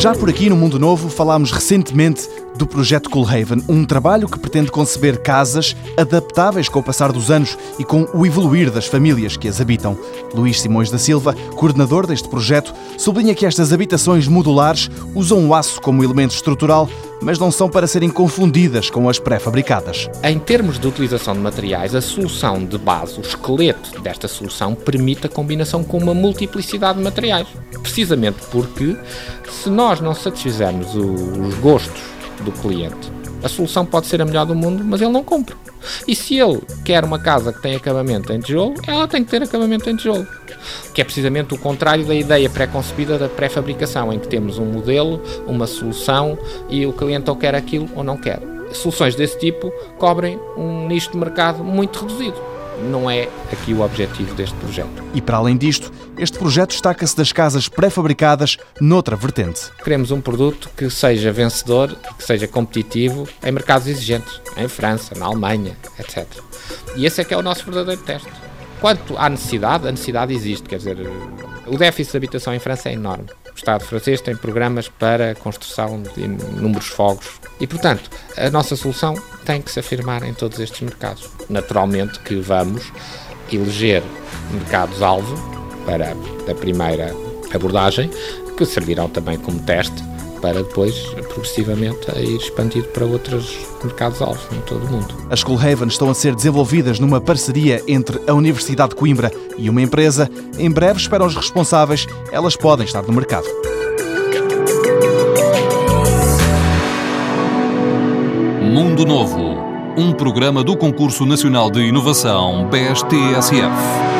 Já por aqui no Mundo Novo falámos recentemente do projeto Coolhaven, um trabalho que pretende conceber casas adaptáveis com o passar dos anos e com o evoluir das famílias que as habitam. Luís Simões da Silva, coordenador deste projeto, sublinha que estas habitações modulares usam o aço como elemento estrutural, mas não são para serem confundidas com as pré-fabricadas. Em termos de utilização de materiais, a solução de base, o esqueleto desta solução, permite a combinação com uma multiplicidade de materiais. Precisamente porque, se nós não satisfizermos os gostos do cliente. A solução pode ser a melhor do mundo, mas ele não compra. E se ele quer uma casa que tem acabamento em tijolo, ela tem que ter acabamento em tijolo. Que é precisamente o contrário da ideia pré-concebida da pré-fabricação, em que temos um modelo, uma solução e o cliente ou quer aquilo ou não quer. Soluções desse tipo cobrem um nicho de mercado muito reduzido não é aqui o objetivo deste projeto. E para além disto, este projeto destaca-se das casas pré-fabricadas noutra vertente. Queremos um produto que seja vencedor, que seja competitivo em mercados exigentes, em França, na Alemanha, etc. E esse é que é o nosso verdadeiro teste. Quanto à necessidade, a necessidade existe, quer dizer, o déficit de habitação em França é enorme. Estado francês tem programas para a construção de inúmeros fogos e, portanto, a nossa solução tem que se afirmar em todos estes mercados. Naturalmente que vamos eleger mercados-alvo para a primeira abordagem, que servirão também como teste para depois, progressivamente, ir expandido para outros mercados-alvo em todo o mundo. As Coolhaven estão a ser desenvolvidas numa parceria entre a Universidade de Coimbra e uma empresa. Em breve, esperam os responsáveis, elas podem estar no mercado. Mundo Novo, um programa do Concurso Nacional de Inovação BSTSF.